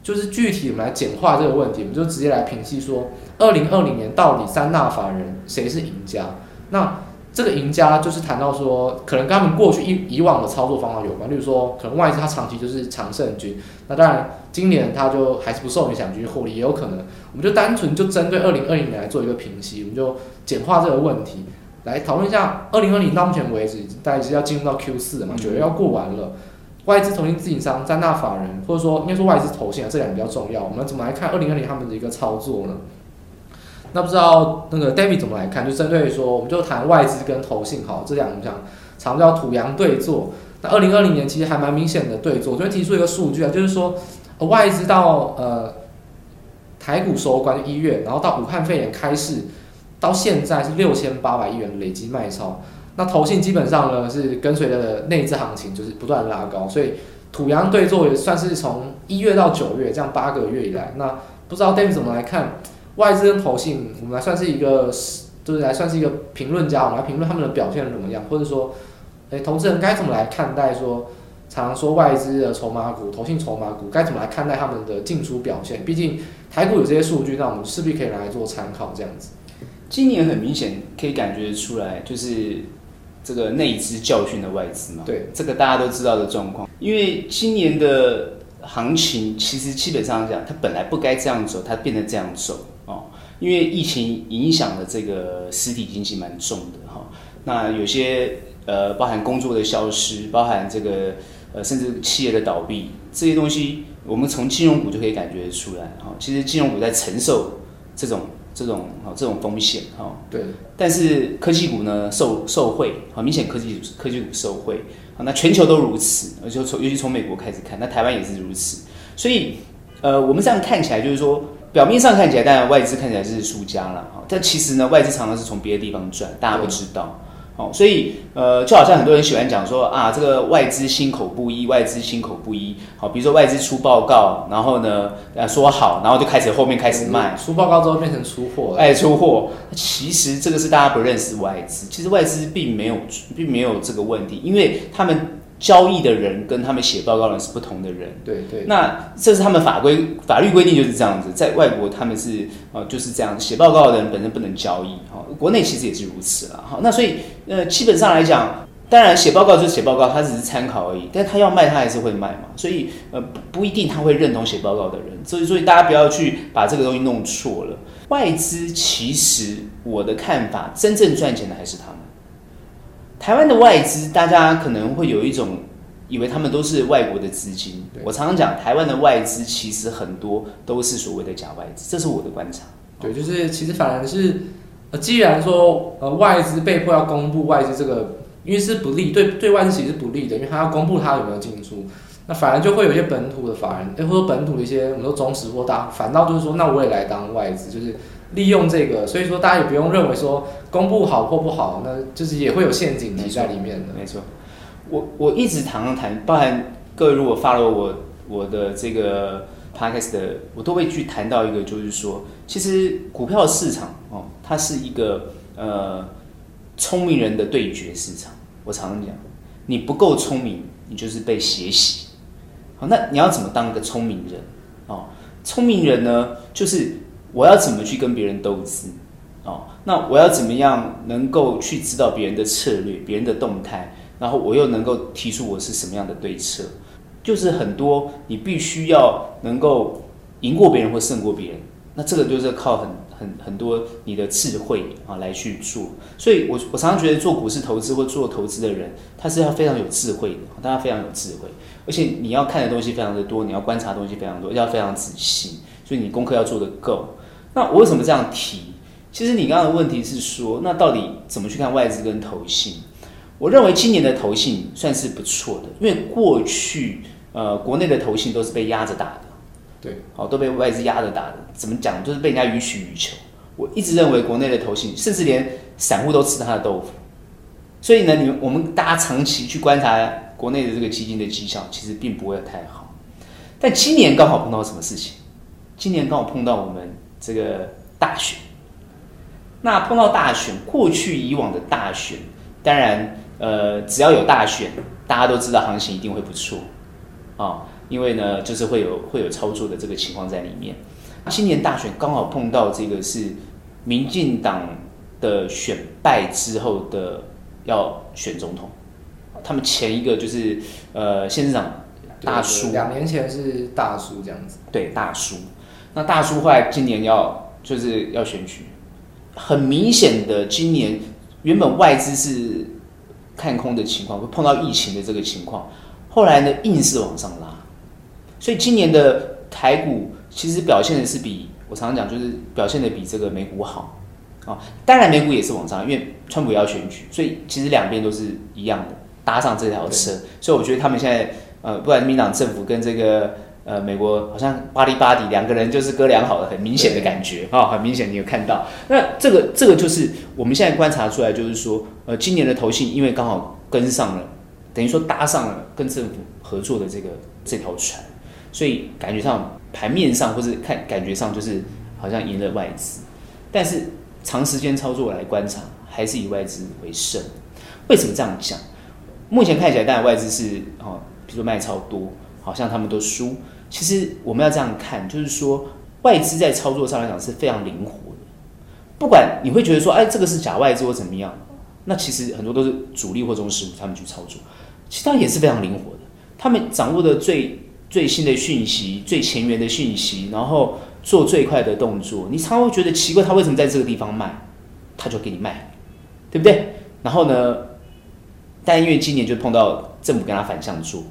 就是具体我们来简化这个问题，我们就直接来评析说，二零二零年到底三大法人谁是赢家？那这个赢家就是谈到说，可能跟他们过去以以往的操作方法有关，例如说，可能外资它长期就是常胜军，那当然今年它就还是不受影响，继续获利也有可能。我们就单纯就针对二零二零年来做一个评析，我们就简化这个问题来讨论一下。二零二零到目前为止，大概是要进入到 Q 四嘛，九月要过完了，外资投信自营商三大法人，或者说应该说外资投信啊，这两个比较重要。我们怎么来看二零二零他们的一个操作呢？那不知道那个 David 怎么来看？就针对说，我们就谈外资跟投信，好，这两个讲常叫土洋对坐。那二零二零年其实还蛮明显的对坐。我这边提出一个数据啊，就是说，外资到呃台股收官一月，然后到武汉肺炎开市，到现在是六千八百亿元累积卖超。那投信基本上呢是跟随着内资行情，就是不断拉高，所以土洋对坐也算是从一月到九月这样八个月以来。那不知道 David 怎么来看？外资跟投信，我们来算是一个，就是来算是一个评论家，我们来评论他们的表现怎么样，或者说，哎，投资人该怎么来看待说，常常说外资的筹码股、投信筹码股该怎么来看待他们的进出表现？毕竟台股有这些数据，那我们势必可以拿来做参考，这样子。今年很明显可以感觉出来，就是这个内资教训的外资嘛。对，这个大家都知道的状况，因为今年的行情其实基本上讲，它本来不该这样走，它变得这样走。哦，因为疫情影响了这个实体经济蛮重的哈、哦。那有些呃，包含工作的消失，包含这个呃，甚至企业的倒闭，这些东西我们从金融股就可以感觉出来哈、哦。其实金融股在承受这种这种哈、哦、这种风险哈。哦、对。但是科技股呢，受受惠，很明显科技科技股受惠。好，那全球都如此，而且从尤其从美国开始看，那台湾也是如此。所以呃，我们这样看起来就是说。表面上看起来，当然外资看起来是输家了哈，但其实呢，外资常常是从别的地方赚，大家不知道。哦，所以呃，就好像很多人喜欢讲说啊，这个外资心口不一，外资心口不一。好，比如说外资出报告，然后呢，呃，说好，然后就开始后面开始卖，出报告之后变成出货了，哎，出货。其实这个是大家不认识外资，其实外资并没有并没有这个问题，因为他们。交易的人跟他们写报告的人是不同的人，对对。那这是他们法规法律规定就是这样子，在外国他们是呃就是这样，写报告的人本身不能交易，哈，国内其实也是如此了，哈。那所以呃基本上来讲，当然写报告就是写报告，他只是参考而已，但他要卖他还是会卖嘛，所以呃不不一定他会认同写报告的人，所以所以大家不要去把这个东西弄错了。外资其实我的看法，真正赚钱的还是他们。台湾的外资，大家可能会有一种以为他们都是外国的资金。我常常讲，台湾的外资其实很多都是所谓的假外资，这是我的观察。对，就是其实反而是，呃，既然说呃外资被迫要公布外资这个，因为是不利，对对外资其实是不利的，因为他要公布他有没有进出，那反而就会有一些本土的法人，诶，或者本土的一些我们说中实或大，反倒就是说，那我也来当外资，就是。利用这个，所以说大家也不用认为说公布好或不好，那就是也会有陷阱题在里面的。没错，我我一直常常谈，包含各位如果发了我我的这个 podcast 的，我都会去谈到一个，就是说，其实股票市场哦，它是一个呃聪明人的对决市场。我常常讲，你不够聪明，你就是被血洗。好，那你要怎么当一个聪明人？哦，聪明人呢，就是。我要怎么去跟别人斗智？哦，那我要怎么样能够去知道别人的策略、别人的动态，然后我又能够提出我是什么样的对策？就是很多你必须要能够赢过别人或胜过别人，那这个就是靠很很很多你的智慧啊来去做。所以我我常常觉得做股市投资或做投资的人，他是要非常有智慧的，大家非常有智慧，而且你要看的东西非常的多，你要观察的东西非常多，要非常仔细，所以你功课要做得够。那我为什么这样提？其实你刚刚的问题是说，那到底怎么去看外资跟投信？我认为今年的投信算是不错的，因为过去呃国内的投信都是被压着打的，对，好都被外资压着打的。怎么讲？就是被人家予取予求。我一直认为国内的投信，甚至连散户都吃他的豆腐。所以呢，你们我们大家长期去观察国内的这个基金的绩效，其实并不会太好。但今年刚好碰到什么事情？今年刚好碰到我们。这个大选，那碰到大选，过去以往的大选，当然，呃，只要有大选，大家都知道行情一定会不错。啊、哦，因为呢，就是会有会有操作的这个情况在里面。今年大选刚好碰到这个是民进党的选败之后的要选总统，他们前一个就是呃县市长大叔，两年前是大叔这样子，对，大输。那大叔后来今年要就是要选举，很明显的，今年原本外资是看空的情况，会碰到疫情的这个情况，后来呢硬是往上拉，所以今年的台股其实表现的是比我常常讲，就是表现的比这个美股好啊。当然美股也是往上，因为川普要选举，所以其实两边都是一样的，搭上这条车。所以我觉得他们现在呃，不然民党政府跟这个。呃，美国好像巴黎巴迪两个人就是哥俩好的，很明显的感觉啊、哦，很明显你有看到。那这个这个就是我们现在观察出来，就是说，呃，今年的投信因为刚好跟上了，等于说搭上了跟政府合作的这个这条船，所以感觉上盘面上或是看感觉上就是好像赢了外资，但是长时间操作来观察，还是以外资为胜。为什么这样讲？目前看起来，当然外资是哦，比如说卖超多。好像他们都输，其实我们要这样看，就是说外资在操作上来讲是非常灵活的。不管你会觉得说，哎，这个是假外资或怎么样，那其实很多都是主力或中实他们去操作，其实他也是非常灵活的。他们掌握的最最新的讯息、最前沿的讯息，然后做最快的动作。你常常会觉得奇怪，他为什么在这个地方卖，他就给你卖，对不对？然后呢，但因为今年就碰到政府跟他反向做，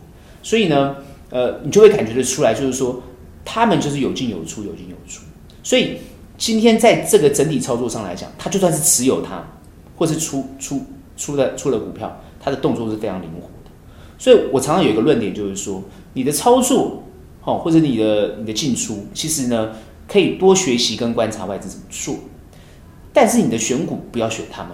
所以呢。呃，你就会感觉得出来，就是说，他们就是有进有出，有进有出。所以今天在这个整体操作上来讲，他就算是持有它，或是出出出的出了股票，他的动作是非常灵活的。所以我常常有一个论点，就是说，你的操作，哦，或者你的你的进出，其实呢，可以多学习跟观察外资怎么做，但是你的选股不要选他们，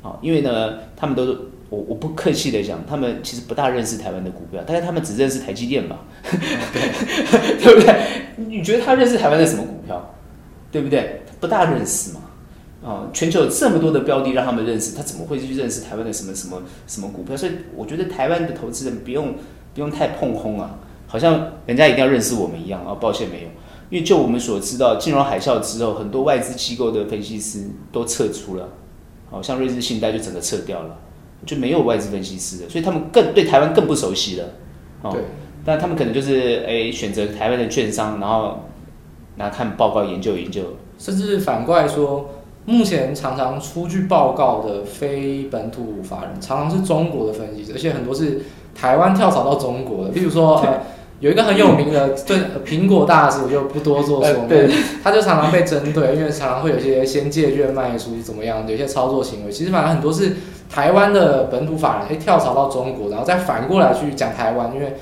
哦，因为呢，他们都。我我不客气的讲，他们其实不大认识台湾的股票，但是他们只认识台积电吧？对，对不对？你觉得他认识台湾的什么股票？对不对？不大认识嘛。啊、哦，全球有这么多的标的让他们认识，他怎么会去认识台湾的什么什么什么股票？所以我觉得台湾的投资人不用不用太碰轰啊，好像人家一定要认识我们一样啊、哦。抱歉没有，因为就我们所知道，金融海啸之后，很多外资机构的分析师都撤出了，好、哦、像瑞士信贷就整个撤掉了。就没有外资分析师的，所以他们更对台湾更不熟悉了。哦，对，但他们可能就是哎选择台湾的券商，然后拿看报告研究研究。甚至反过来说，目前常常出具报告的非本土法人，常常是中国的分析师，而且很多是台湾跳槽到中国的。例如说，呃，有一个很有名的对苹果大师，我就不多做说明。对，他就常常被针对，因为常常会有一些先借券卖出怎么样，有一些操作行为。其实反正很多是台湾的本土法人，哎，跳槽到中国，然后再反过来去讲台湾，因为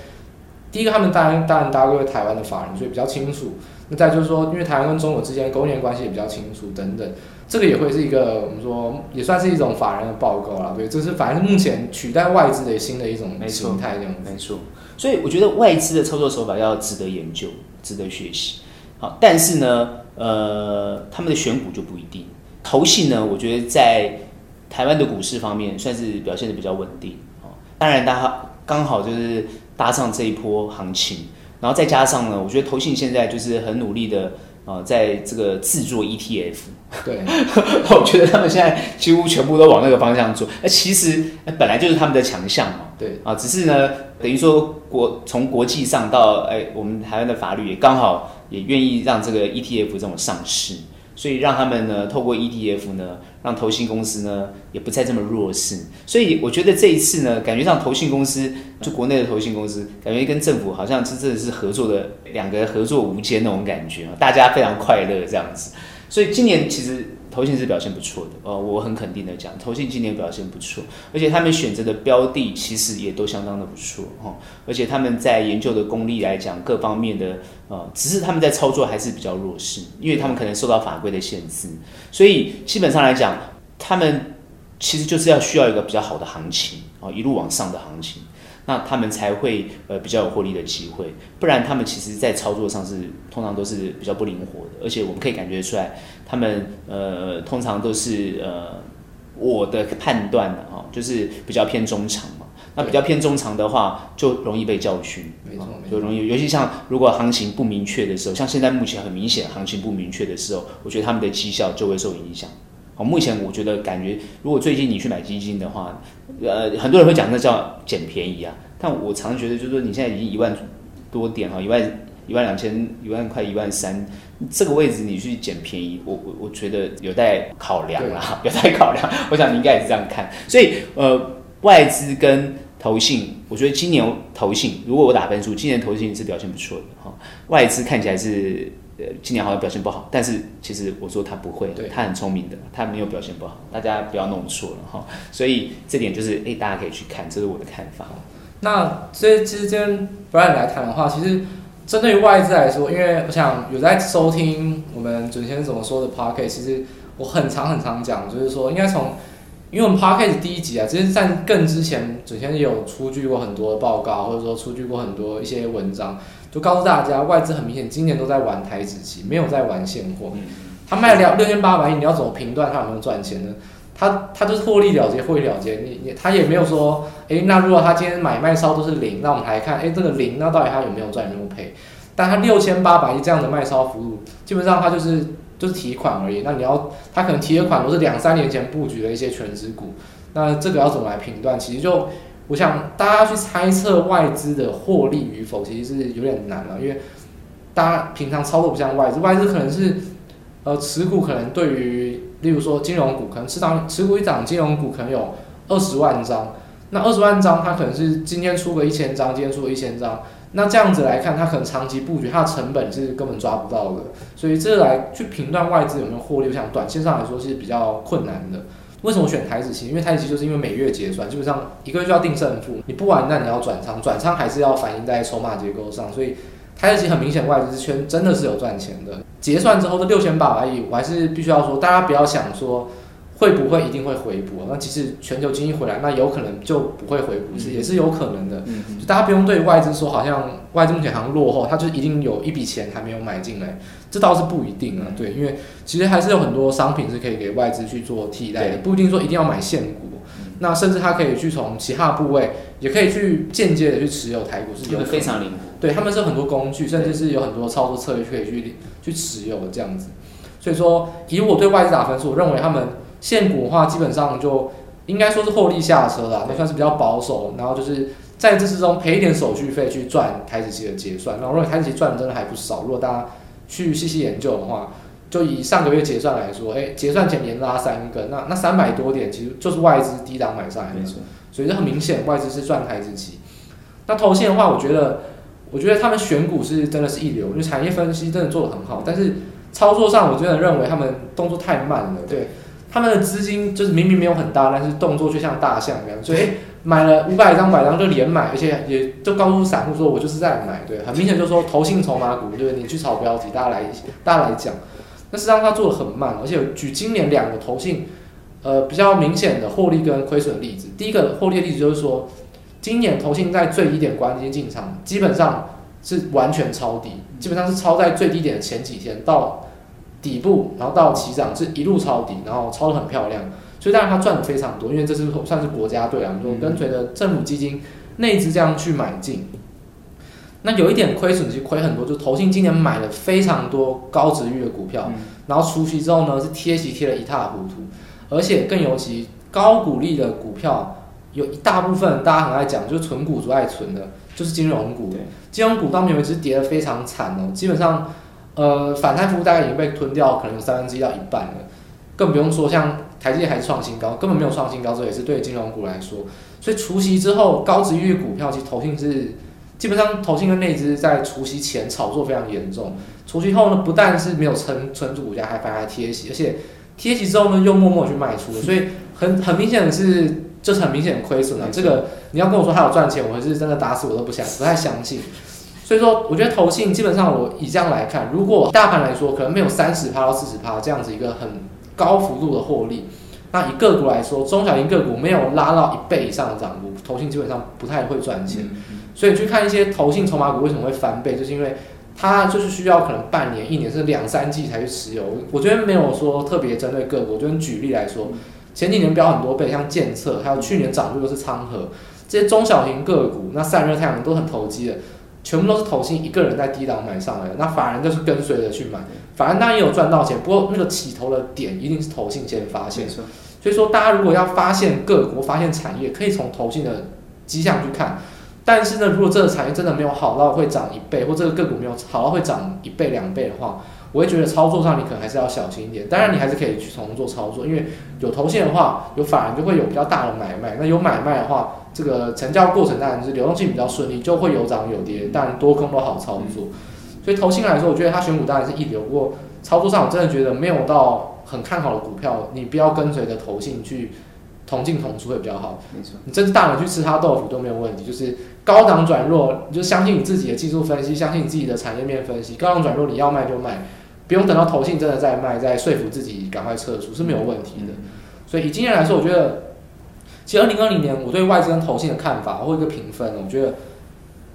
第一个他们当然当然大家都是台湾的法人，所以比较清楚。那再就是说，因为台湾跟中国之间供应链关系也比较清楚，等等，这个也会是一个我们说也算是一种法人的报告啦。对，这是反正是目前取代外资的新的一种形态，这样没错。所以我觉得外资的操作手法要值得研究，值得学习。好，但是呢，呃，他们的选股就不一定。投信呢，我觉得在台湾的股市方面算是表现的比较稳定。哦，当然，他刚好就是搭上这一波行情。然后再加上呢，我觉得投信现在就是很努力的啊、呃，在这个制作 ETF。对，我觉得他们现在几乎全部都往那个方向做。那其实本来就是他们的强项嘛。对啊，只是呢，等于说国从国际上到哎，我们台湾的法律也刚好也愿意让这个 ETF 这种上市。所以让他们呢，透过 ETF 呢，让投信公司呢也不再这么弱势。所以我觉得这一次呢，感觉上投信公司就国内的投信公司，感觉跟政府好像真的是合作的两个合作无间那种感觉，大家非常快乐这样子。所以今年其实。投信是表现不错的哦，我很肯定的讲，投信今年表现不错，而且他们选择的标的其实也都相当的不错哦，而且他们在研究的功力来讲，各方面的呃，只是他们在操作还是比较弱势，因为他们可能受到法规的限制，所以基本上来讲，他们其实就是要需要一个比较好的行情哦，一路往上的行情。那他们才会呃比较有获利的机会，不然他们其实在操作上是通常都是比较不灵活的，而且我们可以感觉出来，他们呃通常都是呃我的判断的哈，就是比较偏中长嘛。那比较偏中长的话，就容易被教训，没错，就容易，尤其像如果行情不明确的时候，像现在目前很明显行情不明确的时候，我觉得他们的绩效就会受影响。哦，目前我觉得感觉，如果最近你去买基金的话，呃，很多人会讲那叫捡便宜啊。但我常常觉得，就是说你现在已经一万多点哈，一万一万两千，一万块一万三，这个位置你去捡便宜，我我我觉得有待考量啦，有待考量。我想你应该也是这样看。所以呃，外资跟投信，我觉得今年投信，如果我打分数，今年投信是表现不错的哈。外资看起来是。呃，今年好像表现不好，但是其实我说他不会，他很聪明的，他没有表现不好，大家不要弄错了哈。所以这点就是，哎，大家可以去看，这是我的看法。那这其实今天 Brian 来谈的话，其实针对于外资来说，因为我想有在收听我们准先生怎么说的 Podcast，其实我很常很常讲，就是说应该从，因为我们 Podcast 第一集啊，其实在更之前，准先生也有出具过很多的报告，或者说出具过很多一些文章。就告诉大家，外资很明显今年都在玩台子期，没有在玩现货。他卖了六千八百亿，你要怎么评断他有没有赚钱呢？他他就是获利了结，获利了结。你你他也没有说，诶，那如果他今天买卖超都是零，那我们来看，诶，这个零，那到底他有没有赚，有没有赔？但他六千八百亿这样的卖超幅度，基本上他就是就是提款而已。那你要他可能提的款都是两三年前布局的一些全值股，那这个要怎么来评断？其实就。我想大家去猜测外资的获利与否，其实是有点难了，因为大家平常操作不像外资，外资可能是呃持股可能对于，例如说金融股，可能持档持股一涨，金融股可能有二十万张，那二十万张它可能是今天出个一千张，今天出个一千张，那这样子来看，它可能长期布局，它的成本是根本抓不到的，所以这来去评断外资有没有获利，我想短线上来说是比较困难的。为什么选台指期？因为台指期就是因为每月结算，基本上一个月就要定胜负，你不玩，那你要转仓，转仓还是要反映在筹码结构上，所以台指期很明显外资圈真的是有赚钱的。结算之后的六千八百亿，我还是必须要说，大家不要想说会不会一定会回补，那其实全球经济回来，那有可能就不会回补，是也是有可能的。嗯，就大家不用对外资说好像外资目前好像落后，它就一定有一笔钱还没有买进来。这倒是不一定啊，对，因为其实还是有很多商品是可以给外资去做替代的，不一定说一定要买现股。那甚至它可以去从其他部位，也可以去间接的去持有台股，是有非常灵活。对，他们是有很多工具，甚至是有很多操作策略可以去去持有的这样子。所以说，以我对外资打分数，我认为他们现股的话，基本上就应该说是获利下车了，那算是比较保守。然后就是在这之中赔一点手续费去赚台指期的结算。那如果台指期赚的真的还不少。如果大家去细细研究的话，就以上个月结算来说，哎，结算前连拉三根，那那三百多点其实就是外资低档买上来的，所以这很明显外资是赚台资期。那投信的话，我觉得，我觉得他们选股是真的是一流，就产业分析真的做得很好，但是操作上我真的认为他们动作太慢了，对，他们的资金就是明明没有很大，但是动作却像大象一样，所以买了五百张百张就连买，而且也就告诉散户说，我就是在买，对，很明显就是说投信筹码股，对，你去炒标题，大家来大家来讲。那实际上他做的很慢，而且举今年两个投信，呃，比较明显的获利跟亏损的例子。第一个获利的例子就是说，今年投信在最低点关机进场，基本上是完全抄底，基本上是抄在最低点的前几天到底部，然后到起涨是一路抄底，然后抄得很漂亮。所以当然他赚的非常多，因为这是算是国家队啊，就跟随着政府基金内资这样去买进。那有一点亏损，其实亏很多，就投信今年买了非常多高值率的股票，嗯、然后除息之后呢，是贴息贴的一塌糊涂，而且更尤其高股利的股票，有一大部分大家很爱讲，就是存股族爱存的，就是金融股。金融股到目前为止跌得非常惨哦，基本上，呃，反弹幅大概已经被吞掉，可能三分之一到一半了，更不用说像台积电还创新高，根本没有创新高，这也是对金融股来说，所以除夕之后高殖率股票其实投信是。基本上，投信跟内资在除夕前炒作非常严重，除夕后呢，不但是没有撑撑住股价，还反而贴息，而且贴息之后呢，又默默去卖出，所以很很明显的是，就是很明显的亏损了。这个你要跟我说他有赚钱，我是真的打死我都不想不太相信。所以说，我觉得投信基本上我以这样来看，如果大盘来说，可能没有三十趴到四十趴这样子一个很高幅度的获利，那以个股来说，中小型个股没有拉到一倍以上的涨幅，投信基本上不太会赚钱。所以去看一些投信筹码股为什么会翻倍，就是因为它就是需要可能半年、一年甚至两三季才去持有。我觉得没有说特别针对个股。我觉得举例来说，前几年飙很多倍，像建策，还有去年涨入的是昌河这些中小型个股，那散热太阳都很投机的，全部都是投信一个人在低档买上来的。那法人就是跟随着去买，法人当然也有赚到钱，不过那个起头的点一定是投信先发现。所以说，大家如果要发现个股、发现产业，可以从投信的迹象去看。但是呢，如果这个产业真的没有好到会涨一倍，或这个个股没有好到会涨一倍两倍的话，我会觉得操作上你可能还是要小心一点。当然，你还是可以去从做操作，因为有投信的话，有法人就会有比较大的买卖。那有买卖的话，这个成交过程当然是流动性比较顺利，就会有涨有跌，但多空都好操作。所以投信来说，我觉得它选股当然是一流。不过操作上，我真的觉得没有到很看好的股票，你不要跟随着投信去。同进同出会比较好，没错。你真是大人去吃他豆腐都没有问题，就是高档转弱，你就相信你自己的技术分析，相信你自己的产业面分析。高档转弱，你要卖就卖，不用等到投信真的在卖，再说服自己赶快撤出是没有问题的。所以以经验来说，我觉得，其实二零二零年我对外资跟投信的看法或一个评分，我觉得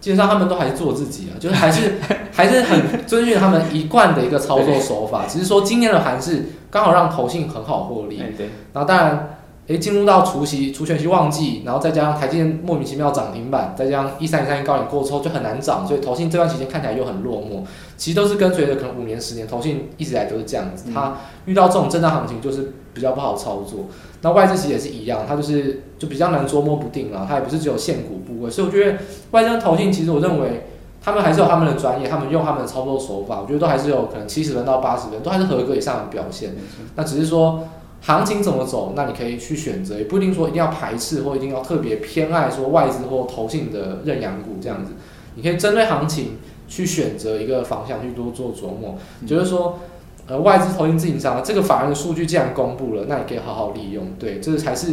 基本上他们都还是做自己啊，就是还是 还是很遵循他们一贯的一个操作手法，只是说今年的盘是刚好让投信很好获利。对，然后当然。诶，进入到除夕、除权息旺季，然后再加上台积电莫名其妙涨停板，再加上一三一三一高点过之后就很难涨，所以投信这段期间看起来又很落寞。其实都是跟随着可能五年、十年，投信一直以来都是这样子。它遇到这种震荡行情就是比较不好操作。那外资其实也是一样，它就是就比较难捉摸不定了。它也不是只有限股部位，所以我觉得外资投信其实我认为他们还是有他们的专业，他们用他们的操作手法，我觉得都还是有可能七十分到八十分，都还是合格以上的表现。那只是说。行情怎么走？那你可以去选择，也不一定说一定要排斥或一定要特别偏爱说外资或投信的认养股这样子。你可以针对行情去选择一个方向去多做琢磨。嗯、就是说，呃，外资投信自营商这个法案的数据既然公布了，那你可以好好利用。对，这才是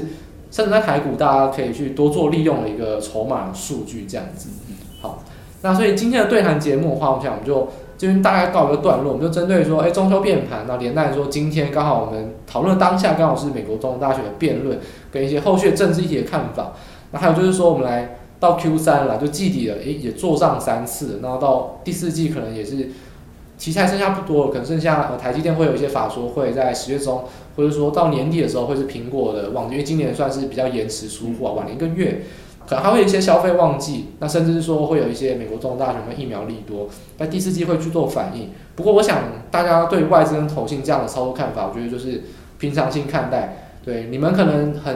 甚至在台股大家可以去多做利用的一个筹码数据这样子。好，那所以今天的对谈节目的话，我想我们就。这边大概告一个段落，我们就针对说，哎，中秋变盘，那连带说今天刚好我们讨论的当下刚好是美国总统大选的辩论，跟一些后续政治议题的看法。那还有就是说，我们来到 Q 三了，就季底了，哎，也做上三次，然后到第四季可能也是题材剩下不多了，可能剩下呃台积电会有一些法说会在十月中，或者说到年底的时候会是苹果的旺季，因为今年算是比较延迟出货，晚了一个月。可能还会有一些消费旺季，那甚至是说会有一些美国总统大选和疫苗利多，在第四季会去做反应。不过，我想大家对外资跟投信这样的操作看法，我觉得就是平常心看待。对，你们可能很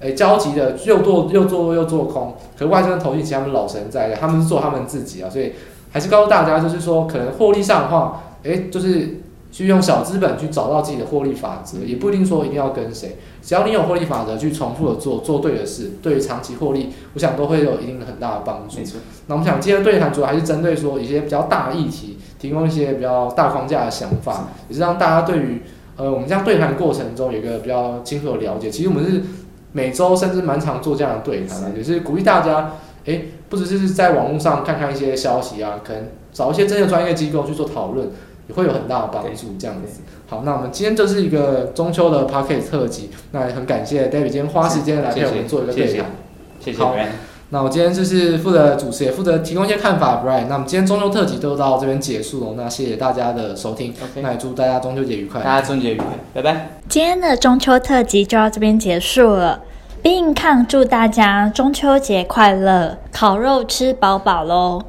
诶、欸、焦急的又做又做又做空，可是外资跟投信其实他们老神在在，他们是做他们自己啊，所以还是告诉大家，就是说可能获利上的话，诶、欸，就是去用小资本去找到自己的获利法则，也不一定说一定要跟谁，只要你有获利法则去重复的做，做对的事，对于长期获利，我想都会有一定的很大的帮助。那我们想今天的对谈主要还是针对说一些比较大的议题，提供一些比较大框架的想法，也是让大家对于呃我们这样对谈过程中有一个比较清楚的了解。其实我们是每周甚至蛮常做这样的对谈的，也是鼓励大家，诶，不只是在网络上看看一些消息啊，可能找一些真的专业机构去做讨论。也会有很大的帮助，这样子。好，那我们今天就是一个中秋的 Podcast 特辑，那也很感谢 David 今天花时间来陪我们做一个对谈。谢谢。好，那我今天就是负责主持，也负责提供一些看法，Brian。那我们今天中秋特辑就到这边结束了，那谢谢大家的收听。那也祝大家中秋节愉快。大家中秋节愉快，拜拜。今天的中秋特辑就到这边结束了，并康祝大家中秋节快乐，烤肉吃饱饱喽。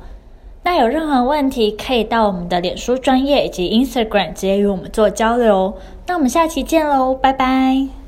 那有任何问题，可以到我们的脸书专业以及 Instagram 直接与我们做交流。那我们下期见喽，拜拜。